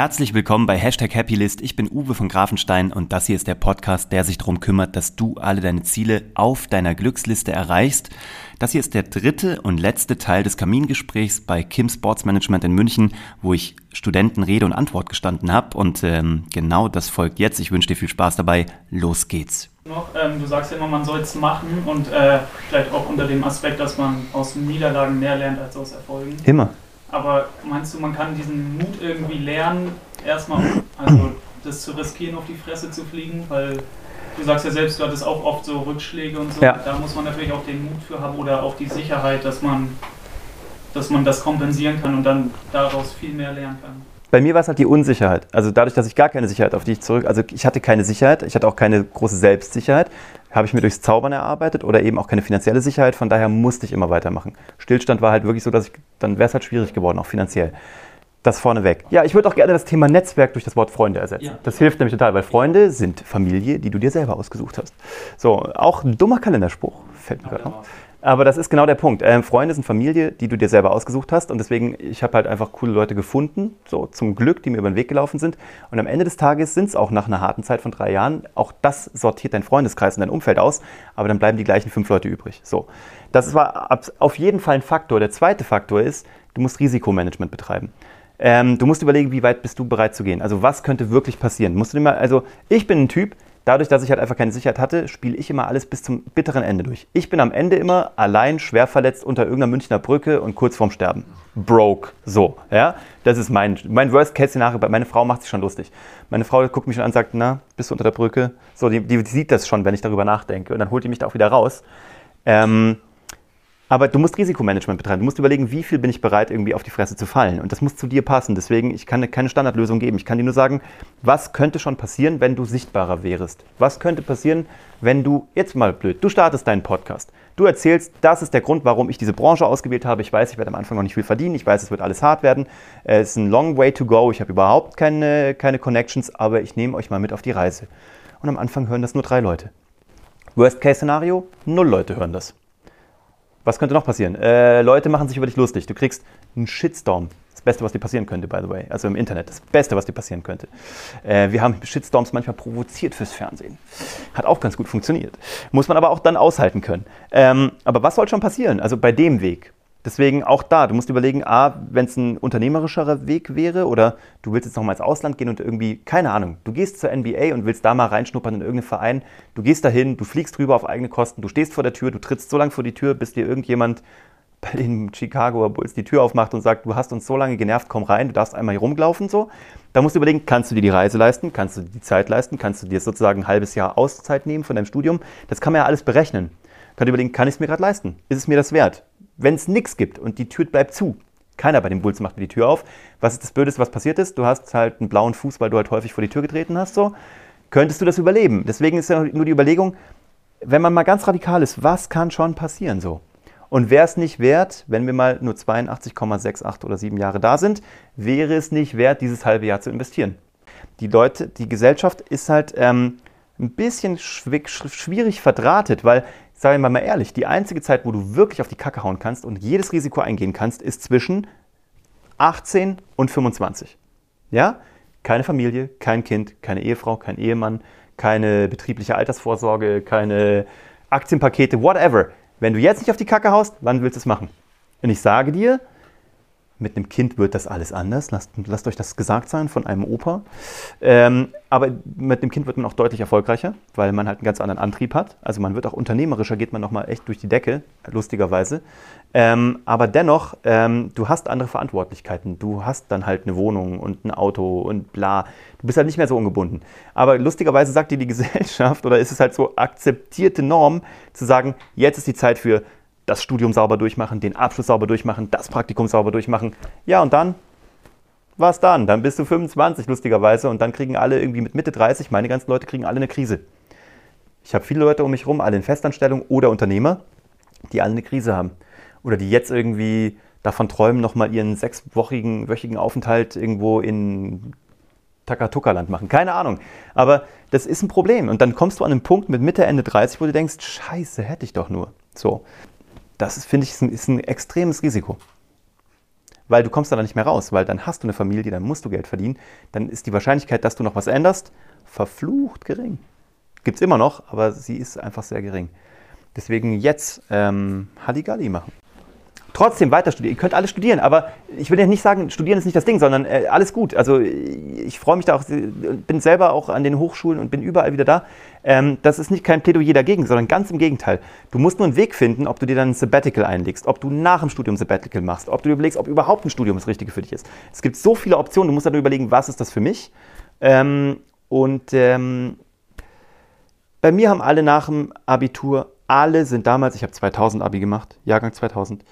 Herzlich willkommen bei Hashtag Happylist. Ich bin Uwe von Grafenstein und das hier ist der Podcast, der sich darum kümmert, dass du alle deine Ziele auf deiner Glücksliste erreichst. Das hier ist der dritte und letzte Teil des Kamingesprächs bei Kim Sports Management in München, wo ich Studenten Rede und Antwort gestanden habe. Und ähm, genau das folgt jetzt. Ich wünsche dir viel Spaß dabei. Los geht's. Noch, ähm, du sagst ja immer, man soll es machen und äh, vielleicht auch unter dem Aspekt, dass man aus Niederlagen mehr lernt als aus Erfolgen. Immer. Aber meinst du, man kann diesen Mut irgendwie lernen, erstmal also das zu riskieren, auf die Fresse zu fliegen? Weil du sagst ja selbst, du hattest auch oft so Rückschläge und so. Ja. Da muss man natürlich auch den Mut für haben oder auch die Sicherheit, dass man, dass man das kompensieren kann und dann daraus viel mehr lernen kann. Bei mir war es halt die Unsicherheit. Also dadurch, dass ich gar keine Sicherheit auf die ich zurück, also ich hatte keine Sicherheit, ich hatte auch keine große Selbstsicherheit, habe ich mir durchs Zaubern erarbeitet oder eben auch keine finanzielle Sicherheit, von daher musste ich immer weitermachen. Stillstand war halt wirklich so, dass ich, dann wäre es halt schwierig geworden, auch finanziell. Das vorneweg. Ja, ich würde auch gerne das Thema Netzwerk durch das Wort Freunde ersetzen. Ja. Das hilft nämlich total, weil Freunde sind Familie, die du dir selber ausgesucht hast. So, auch ein dummer Kalenderspruch, fällt mir gerade auf. Aber das ist genau der Punkt. Ähm, Freunde sind Familie, die du dir selber ausgesucht hast. Und deswegen, ich habe halt einfach coole Leute gefunden, so zum Glück, die mir über den Weg gelaufen sind. Und am Ende des Tages sind es auch nach einer harten Zeit von drei Jahren, auch das sortiert dein Freundeskreis und dein Umfeld aus, aber dann bleiben die gleichen fünf Leute übrig. So. Das war auf jeden Fall ein Faktor. Der zweite Faktor ist, du musst Risikomanagement betreiben. Ähm, du musst überlegen, wie weit bist du bereit zu gehen. Also was könnte wirklich passieren? Musst du dir mal, also ich bin ein Typ, dadurch, dass ich halt einfach keine Sicherheit hatte, spiele ich immer alles bis zum bitteren Ende durch. Ich bin am Ende immer allein schwer verletzt unter irgendeiner Münchner Brücke und kurz vorm Sterben. Broke. So, ja. Das ist mein, mein Worst-Case-Szenario. Meine Frau macht sich schon lustig. Meine Frau guckt mich schon an und sagt, na, bist du unter der Brücke? So, die, die sieht das schon, wenn ich darüber nachdenke. Und dann holt die mich da auch wieder raus. Ähm, aber du musst Risikomanagement betreiben. Du musst überlegen, wie viel bin ich bereit, irgendwie auf die Fresse zu fallen. Und das muss zu dir passen. Deswegen, ich kann keine Standardlösung geben. Ich kann dir nur sagen, was könnte schon passieren, wenn du sichtbarer wärst? Was könnte passieren, wenn du, jetzt mal blöd, du startest deinen Podcast. Du erzählst, das ist der Grund, warum ich diese Branche ausgewählt habe. Ich weiß, ich werde am Anfang noch nicht viel verdienen. Ich weiß, es wird alles hart werden. Es ist ein long way to go. Ich habe überhaupt keine, keine Connections, aber ich nehme euch mal mit auf die Reise. Und am Anfang hören das nur drei Leute. Worst-Case-Szenario, null Leute hören das. Was könnte noch passieren? Äh, Leute machen sich über dich lustig. Du kriegst einen Shitstorm. Das Beste, was dir passieren könnte, by the way. Also im Internet. Das Beste, was dir passieren könnte. Äh, wir haben Shitstorms manchmal provoziert fürs Fernsehen. Hat auch ganz gut funktioniert. Muss man aber auch dann aushalten können. Ähm, aber was soll schon passieren? Also bei dem Weg. Deswegen auch da, du musst überlegen, A, wenn es ein unternehmerischerer Weg wäre oder du willst jetzt nochmal ins Ausland gehen und irgendwie, keine Ahnung, du gehst zur NBA und willst da mal reinschnuppern in irgendeinen Verein, du gehst dahin, du fliegst drüber auf eigene Kosten, du stehst vor der Tür, du trittst so lange vor die Tür, bis dir irgendjemand bei den Chicago Bulls die Tür aufmacht und sagt, du hast uns so lange genervt, komm rein, du darfst einmal hier rumlaufen, so. Da musst du überlegen, kannst du dir die Reise leisten, kannst du dir die Zeit leisten, kannst du dir sozusagen ein halbes Jahr Auszeit nehmen von deinem Studium, das kann man ja alles berechnen. Kann überlegen, kann ich es mir gerade leisten? Ist es mir das wert? Wenn es nichts gibt und die Tür bleibt zu, keiner bei den Bulls macht mir die Tür auf. Was ist das Blödeste, was passiert ist? Du hast halt einen blauen Fuß, weil du halt häufig vor die Tür getreten hast, so. Könntest du das überleben? Deswegen ist ja nur die Überlegung, wenn man mal ganz radikal ist, was kann schon passieren, so? Und wäre es nicht wert, wenn wir mal nur 82,68 oder 7 Jahre da sind, wäre es nicht wert, dieses halbe Jahr zu investieren? Die Leute, die Gesellschaft ist halt ähm, ein bisschen schwierig verdrahtet, weil, sagen wir mal ehrlich, die einzige Zeit, wo du wirklich auf die Kacke hauen kannst und jedes Risiko eingehen kannst, ist zwischen 18 und 25. Ja? Keine Familie, kein Kind, keine Ehefrau, kein Ehemann, keine betriebliche Altersvorsorge, keine Aktienpakete, whatever. Wenn du jetzt nicht auf die Kacke haust, wann willst du es machen? Und ich sage dir, mit einem Kind wird das alles anders. Lasst, lasst euch das gesagt sein von einem Opa. Ähm, aber mit einem Kind wird man auch deutlich erfolgreicher, weil man halt einen ganz anderen Antrieb hat. Also man wird auch unternehmerischer, geht man nochmal echt durch die Decke, lustigerweise. Ähm, aber dennoch, ähm, du hast andere Verantwortlichkeiten. Du hast dann halt eine Wohnung und ein Auto und bla. Du bist halt nicht mehr so ungebunden. Aber lustigerweise sagt dir die Gesellschaft oder ist es halt so akzeptierte Norm zu sagen, jetzt ist die Zeit für das Studium sauber durchmachen, den Abschluss sauber durchmachen, das Praktikum sauber durchmachen. Ja, und dann? Was dann? Dann bist du 25, lustigerweise, und dann kriegen alle irgendwie mit Mitte 30, meine ganzen Leute kriegen alle eine Krise. Ich habe viele Leute um mich herum, alle in Festanstellung oder Unternehmer, die alle eine Krise haben. Oder die jetzt irgendwie davon träumen, nochmal ihren sechswöchigen wöchigen Aufenthalt irgendwo in Takatuka-Land machen. Keine Ahnung. Aber das ist ein Problem. Und dann kommst du an einen Punkt mit Mitte, Ende 30, wo du denkst, scheiße, hätte ich doch nur. So. Das finde ich, ist ein, ist ein extremes Risiko. weil du kommst dann nicht mehr raus, weil dann hast du eine Familie, dann musst du Geld verdienen, dann ist die Wahrscheinlichkeit, dass du noch was änderst, verflucht gering. Gibt es immer noch, aber sie ist einfach sehr gering. Deswegen jetzt ähm, Halligalli machen trotzdem weiter studieren. Ihr könnt alle studieren, aber ich will ja nicht sagen, studieren ist nicht das Ding, sondern äh, alles gut. Also ich freue mich da auch, bin selber auch an den Hochschulen und bin überall wieder da. Ähm, das ist nicht kein Plädoyer dagegen, sondern ganz im Gegenteil. Du musst nur einen Weg finden, ob du dir dann ein Sabbatical einlegst, ob du nach dem Studium Sabbatical machst, ob du überlegst, ob überhaupt ein Studium das Richtige für dich ist. Es gibt so viele Optionen, du musst dann überlegen, was ist das für mich. Ähm, und ähm, bei mir haben alle nach dem Abitur, alle sind damals, ich habe 2000 Abi gemacht, Jahrgang 2000,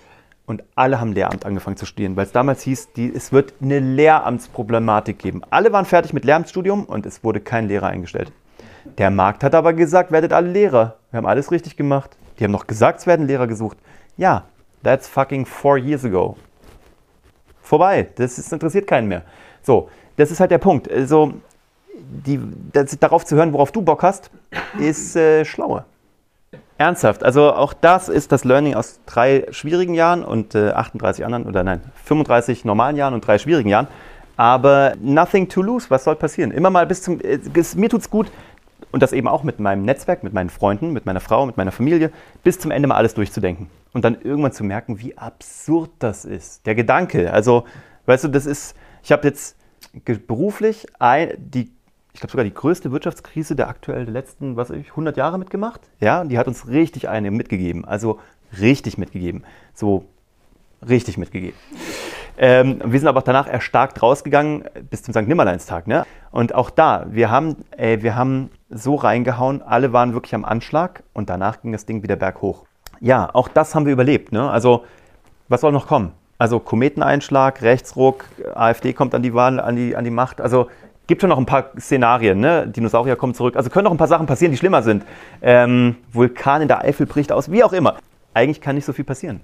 und alle haben Lehramt angefangen zu studieren, weil es damals hieß, die, es wird eine Lehramtsproblematik geben. Alle waren fertig mit Lehramtsstudium und es wurde kein Lehrer eingestellt. Der Markt hat aber gesagt, werdet alle Lehrer. Wir haben alles richtig gemacht. Die haben noch gesagt, es werden Lehrer gesucht. Ja, that's fucking four years ago. Vorbei. Das ist, interessiert keinen mehr. So, das ist halt der Punkt. Also, die, das, darauf zu hören, worauf du Bock hast, ist äh, schlauer. Ernsthaft, also auch das ist das Learning aus drei schwierigen Jahren und äh, 38 anderen, oder nein, 35 normalen Jahren und drei schwierigen Jahren. Aber nothing to lose, was soll passieren? Immer mal bis zum, äh, mir tut's gut, und das eben auch mit meinem Netzwerk, mit meinen Freunden, mit meiner Frau, mit meiner Familie, bis zum Ende mal alles durchzudenken. Und dann irgendwann zu merken, wie absurd das ist. Der Gedanke, also, weißt du, das ist, ich habe jetzt beruflich ein, die ich glaube sogar die größte Wirtschaftskrise der aktuell der letzten, was ich, 100 Jahre mitgemacht. Ja, die hat uns richtig eine mitgegeben. Also richtig mitgegeben. So richtig mitgegeben. Ähm, wir sind aber auch danach erstarkt rausgegangen bis zum St. Nimmerleinstag. Ne? Und auch da, wir haben, ey, wir haben so reingehauen, alle waren wirklich am Anschlag und danach ging das Ding wieder berghoch. Ja, auch das haben wir überlebt. Ne? Also, was soll noch kommen? Also Kometeneinschlag, Rechtsruck, AfD kommt an die Wahl, an die, an die Macht. Also gibt schon noch ein paar Szenarien, ne? Dinosaurier kommen zurück. Also können noch ein paar Sachen passieren, die schlimmer sind. Ähm, Vulkan in der Eifel bricht aus, wie auch immer. Eigentlich kann nicht so viel passieren.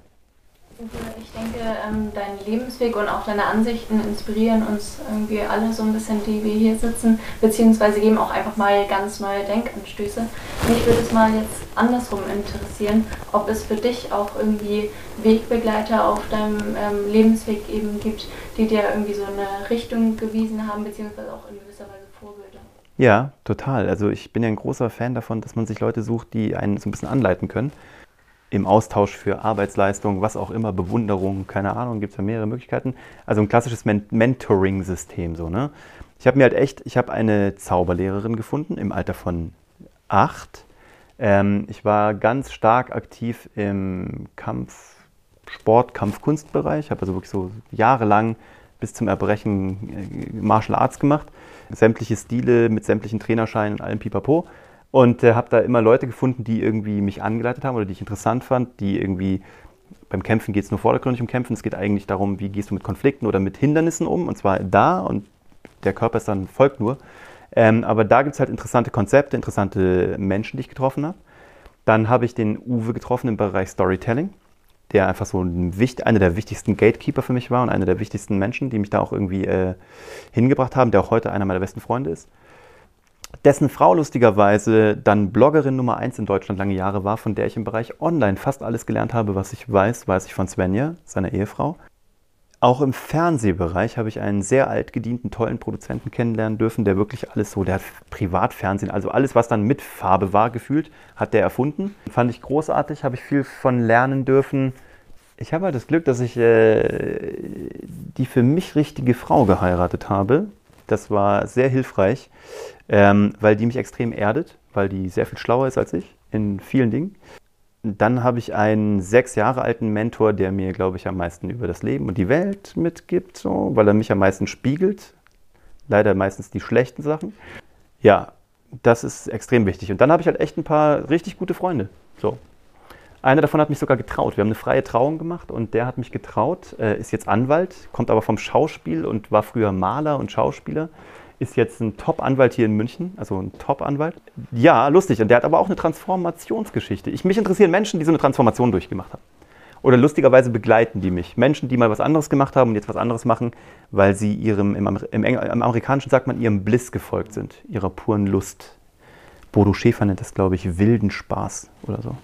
Ich denke, ähm, dein Lebensweg und auch deine Ansichten inspirieren uns irgendwie alle so ein bisschen, die wir hier sitzen, beziehungsweise geben auch einfach mal ganz neue Denkanstöße. Mich würde es mal jetzt andersrum interessieren, ob es für dich auch irgendwie Wegbegleiter auf deinem ähm, Lebensweg eben gibt, die dir irgendwie so eine Richtung gewiesen haben, beziehungsweise auch in gewisser Weise Vorbilder. Ja, total. Also ich bin ja ein großer Fan davon, dass man sich Leute sucht, die einen so ein bisschen anleiten können im Austausch für Arbeitsleistung, was auch immer, Bewunderung, keine Ahnung, gibt es ja mehrere Möglichkeiten. Also ein klassisches Men Mentoring-System so, ne? Ich habe mir halt echt, ich habe eine Zauberlehrerin gefunden im Alter von acht. Ähm, ich war ganz stark aktiv im Kampf, Sport, Kampfkunstbereich. Ich habe also wirklich so jahrelang bis zum Erbrechen äh, Martial Arts gemacht. Sämtliche Stile mit sämtlichen Trainerscheinen und allem Pipapo. Und äh, habe da immer Leute gefunden, die irgendwie mich angeleitet haben oder die ich interessant fand, die irgendwie beim Kämpfen geht es nur vordergründig um Kämpfen. Es geht eigentlich darum, wie gehst du mit Konflikten oder mit Hindernissen um. Und zwar da und der Körper ist dann folgt nur. Ähm, aber da gibt es halt interessante Konzepte, interessante Menschen, die ich getroffen habe. Dann habe ich den Uwe getroffen im Bereich Storytelling, der einfach so ein, einer der wichtigsten Gatekeeper für mich war und einer der wichtigsten Menschen, die mich da auch irgendwie äh, hingebracht haben, der auch heute einer meiner besten Freunde ist dessen Frau lustigerweise dann Bloggerin Nummer 1 in Deutschland lange Jahre war, von der ich im Bereich Online fast alles gelernt habe, was ich weiß, weiß ich von Svenja, seiner Ehefrau. Auch im Fernsehbereich habe ich einen sehr altgedienten, tollen Produzenten kennenlernen dürfen, der wirklich alles so, der hat Privatfernsehen, also alles, was dann mit Farbe war, gefühlt, hat der erfunden. Fand ich großartig, habe ich viel von lernen dürfen. Ich habe halt das Glück, dass ich äh, die für mich richtige Frau geheiratet habe. Das war sehr hilfreich ähm, weil die mich extrem erdet, weil die sehr viel schlauer ist als ich in vielen Dingen. Dann habe ich einen sechs Jahre alten Mentor, der mir, glaube ich, am meisten über das Leben und die Welt mitgibt, so, weil er mich am meisten spiegelt. Leider meistens die schlechten Sachen. Ja, das ist extrem wichtig. Und dann habe ich halt echt ein paar richtig gute Freunde. So. Einer davon hat mich sogar getraut. Wir haben eine freie Trauung gemacht und der hat mich getraut, äh, ist jetzt Anwalt, kommt aber vom Schauspiel und war früher Maler und Schauspieler ist jetzt ein Top-Anwalt hier in München, also ein Top-Anwalt. Ja, lustig. Und der hat aber auch eine Transformationsgeschichte. Ich, mich interessieren Menschen, die so eine Transformation durchgemacht haben. Oder lustigerweise begleiten die mich. Menschen, die mal was anderes gemacht haben und jetzt was anderes machen, weil sie ihrem, im, im, im Amerikanischen sagt man, ihrem Bliss gefolgt sind, ihrer puren Lust. Bodo Schäfer nennt das, glaube ich, wilden Spaß oder so.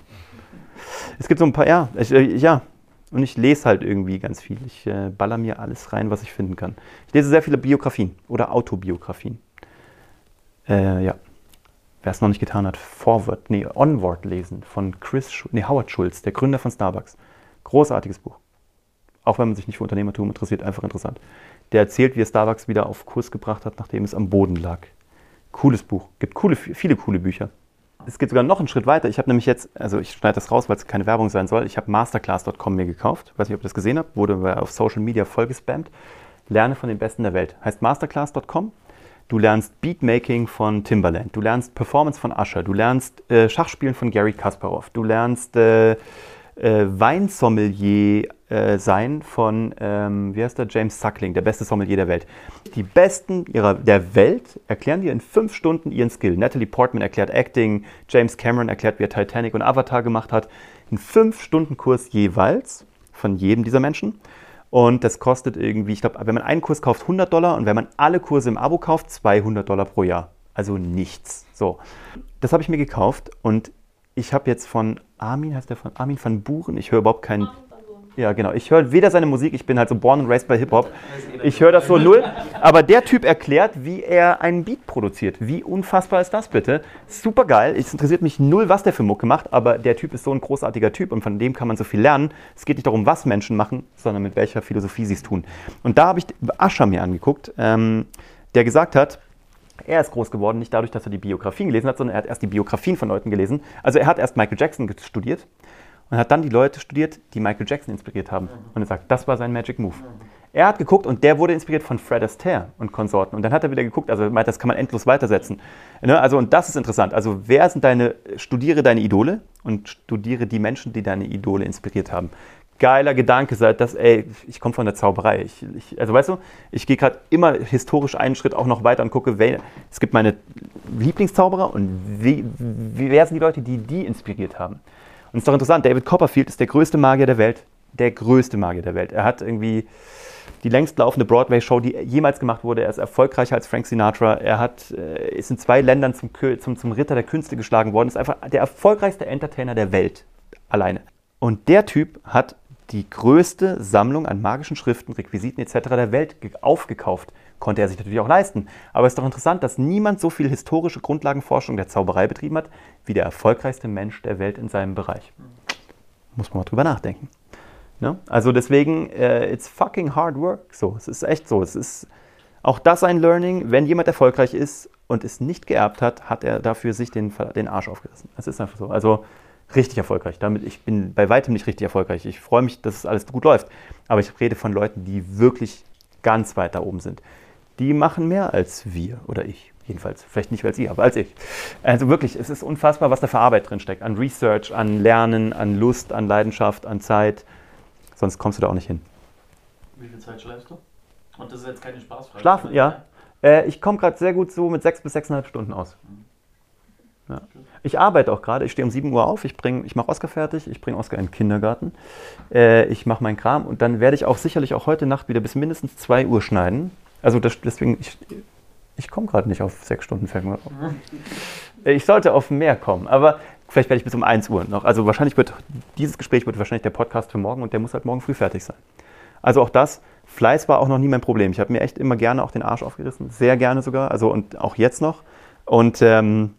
Es gibt so ein paar, ja, ich, äh, ja, Und ich lese halt irgendwie ganz viel. Ich äh, baller mir alles rein, was ich finden kann. Ich lese sehr viele Biografien oder Autobiografien. Äh, ja. Wer es noch nicht getan hat, Forward, nee, Onward lesen von Chris, Sch nee, Howard Schulz, der Gründer von Starbucks. Großartiges Buch. Auch wenn man sich nicht für Unternehmertum interessiert, einfach interessant. Der erzählt, wie er Starbucks wieder auf Kurs gebracht hat, nachdem es am Boden lag. Cooles Buch. Gibt coole, viele coole Bücher. Es geht sogar noch einen Schritt weiter. Ich habe nämlich jetzt, also ich schneide das raus, weil es keine Werbung sein soll. Ich habe masterclass.com mir gekauft. Weiß nicht, ob ihr das gesehen habt. Wurde auf Social Media voll gespammt. Lerne von den Besten der Welt. Heißt masterclass.com. Du lernst Beatmaking von Timbaland. Du lernst Performance von Usher. Du lernst äh, Schachspielen von Gary Kasparov. Du lernst äh, äh, Weinsommelier äh, sein von, ähm, wie heißt der, James Suckling, der beste Sommelier der Welt. Die Besten ihrer, der Welt erklären dir in fünf Stunden ihren Skill. Natalie Portman erklärt Acting, James Cameron erklärt, wie er Titanic und Avatar gemacht hat. Ein fünf Stunden Kurs jeweils von jedem dieser Menschen. Und das kostet irgendwie, ich glaube, wenn man einen Kurs kauft, 100 Dollar und wenn man alle Kurse im Abo kauft, 200 Dollar pro Jahr. Also nichts. So, das habe ich mir gekauft und ich habe jetzt von Armin, heißt der von Armin van Buren, ich höre überhaupt keinen. Ja, genau. Ich höre weder seine Musik, ich bin halt so born and raised bei Hip-Hop. Ich höre das so null. Aber der Typ erklärt, wie er einen Beat produziert. Wie unfassbar ist das bitte? Super geil. Es interessiert mich null, was der für Mucke macht, aber der Typ ist so ein großartiger Typ und von dem kann man so viel lernen. Es geht nicht darum, was Menschen machen, sondern mit welcher Philosophie sie es tun. Und da habe ich Ascher mir angeguckt, ähm, der gesagt hat, er ist groß geworden, nicht dadurch, dass er die Biografien gelesen hat, sondern er hat erst die Biografien von Leuten gelesen. Also er hat erst Michael Jackson studiert und hat dann die Leute studiert, die Michael Jackson inspiriert haben. Und er sagt, das war sein Magic Move. Er hat geguckt und der wurde inspiriert von Fred Astaire und Konsorten. Und dann hat er wieder geguckt, also meint, das kann man endlos weitersetzen. Ne? Also, und das ist interessant. Also, wer sind deine, studiere deine Idole und studiere die Menschen, die deine Idole inspiriert haben geiler Gedanke seit das, ey, ich komme von der Zauberei. Ich, ich, also weißt du, ich gehe gerade immer historisch einen Schritt auch noch weiter und gucke, wer, es gibt meine Lieblingszauberer und wie, wie, wer sind die Leute, die die inspiriert haben. Und es ist doch interessant, David Copperfield ist der größte Magier der Welt. Der größte Magier der Welt. Er hat irgendwie die längst laufende Broadway-Show, die jemals gemacht wurde. Er ist erfolgreicher als Frank Sinatra. Er hat, äh, ist in zwei Ländern zum, zum, zum Ritter der Künste geschlagen worden. Ist einfach der erfolgreichste Entertainer der Welt. Alleine. Und der Typ hat die größte Sammlung an magischen Schriften, Requisiten etc. der Welt aufgekauft. Konnte er sich natürlich auch leisten. Aber es ist doch interessant, dass niemand so viel historische Grundlagenforschung der Zauberei betrieben hat, wie der erfolgreichste Mensch der Welt in seinem Bereich. Muss man mal drüber nachdenken. Ne? Also deswegen, uh, it's fucking hard work. So, es ist echt so. Es ist auch das ein Learning. Wenn jemand erfolgreich ist und es nicht geerbt hat, hat er dafür sich den, den Arsch aufgerissen. Es ist einfach so. Also richtig erfolgreich. Damit, ich bin bei weitem nicht richtig erfolgreich. Ich freue mich, dass es alles gut läuft. Aber ich rede von Leuten, die wirklich ganz weit da oben sind. Die machen mehr als wir oder ich. Jedenfalls. Vielleicht nicht als ihr, aber als ich. Also wirklich, es ist unfassbar, was da für Arbeit drin steckt. An Research, an Lernen, an Lust, an Leidenschaft, an Zeit. Sonst kommst du da auch nicht hin. Wie viel Zeit schläfst du? Und das ist jetzt keine Spaßfrage. Schlafen, ja. Äh, ich komme gerade sehr gut so mit sechs bis sechseinhalb Stunden aus. Ja. Ich arbeite auch gerade. Ich stehe um 7 Uhr auf. Ich, ich mache Oskar fertig. Ich bringe Oskar in den Kindergarten. Äh, ich mache meinen Kram. Und dann werde ich auch sicherlich auch heute Nacht wieder bis mindestens 2 Uhr schneiden. Also das, deswegen, ich, ich komme gerade nicht auf 6 Stunden, fällt mir auf. Ich sollte auf mehr kommen. Aber vielleicht werde ich bis um 1 Uhr noch. Also wahrscheinlich wird dieses Gespräch wird wahrscheinlich der Podcast für morgen und der muss halt morgen früh fertig sein. Also auch das, Fleiß war auch noch nie mein Problem. Ich habe mir echt immer gerne auch den Arsch aufgerissen. Sehr gerne sogar. Also und auch jetzt noch. Und ähm,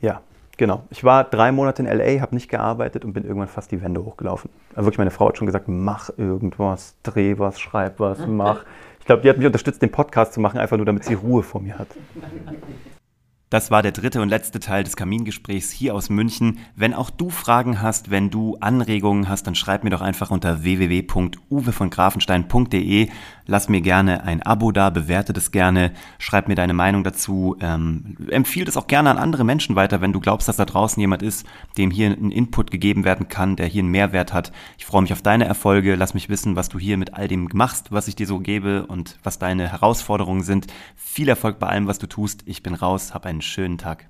ja, genau. Ich war drei Monate in LA, habe nicht gearbeitet und bin irgendwann fast die Wände hochgelaufen. Also wirklich, meine Frau hat schon gesagt, mach irgendwas, dreh was, schreib was, mach. Ich glaube, die hat mich unterstützt, den Podcast zu machen, einfach nur damit sie Ruhe vor mir hat. Das war der dritte und letzte Teil des Kamingesprächs hier aus München. Wenn auch du Fragen hast, wenn du Anregungen hast, dann schreib mir doch einfach unter www.uwevongrafenstein.de. Lass mir gerne ein Abo da, bewerte das gerne, schreib mir deine Meinung dazu. Ähm, empfiehl das auch gerne an andere Menschen weiter, wenn du glaubst, dass da draußen jemand ist, dem hier ein Input gegeben werden kann, der hier einen Mehrwert hat. Ich freue mich auf deine Erfolge. Lass mich wissen, was du hier mit all dem machst, was ich dir so gebe und was deine Herausforderungen sind. Viel Erfolg bei allem, was du tust. Ich bin raus, hab einen schönen Tag.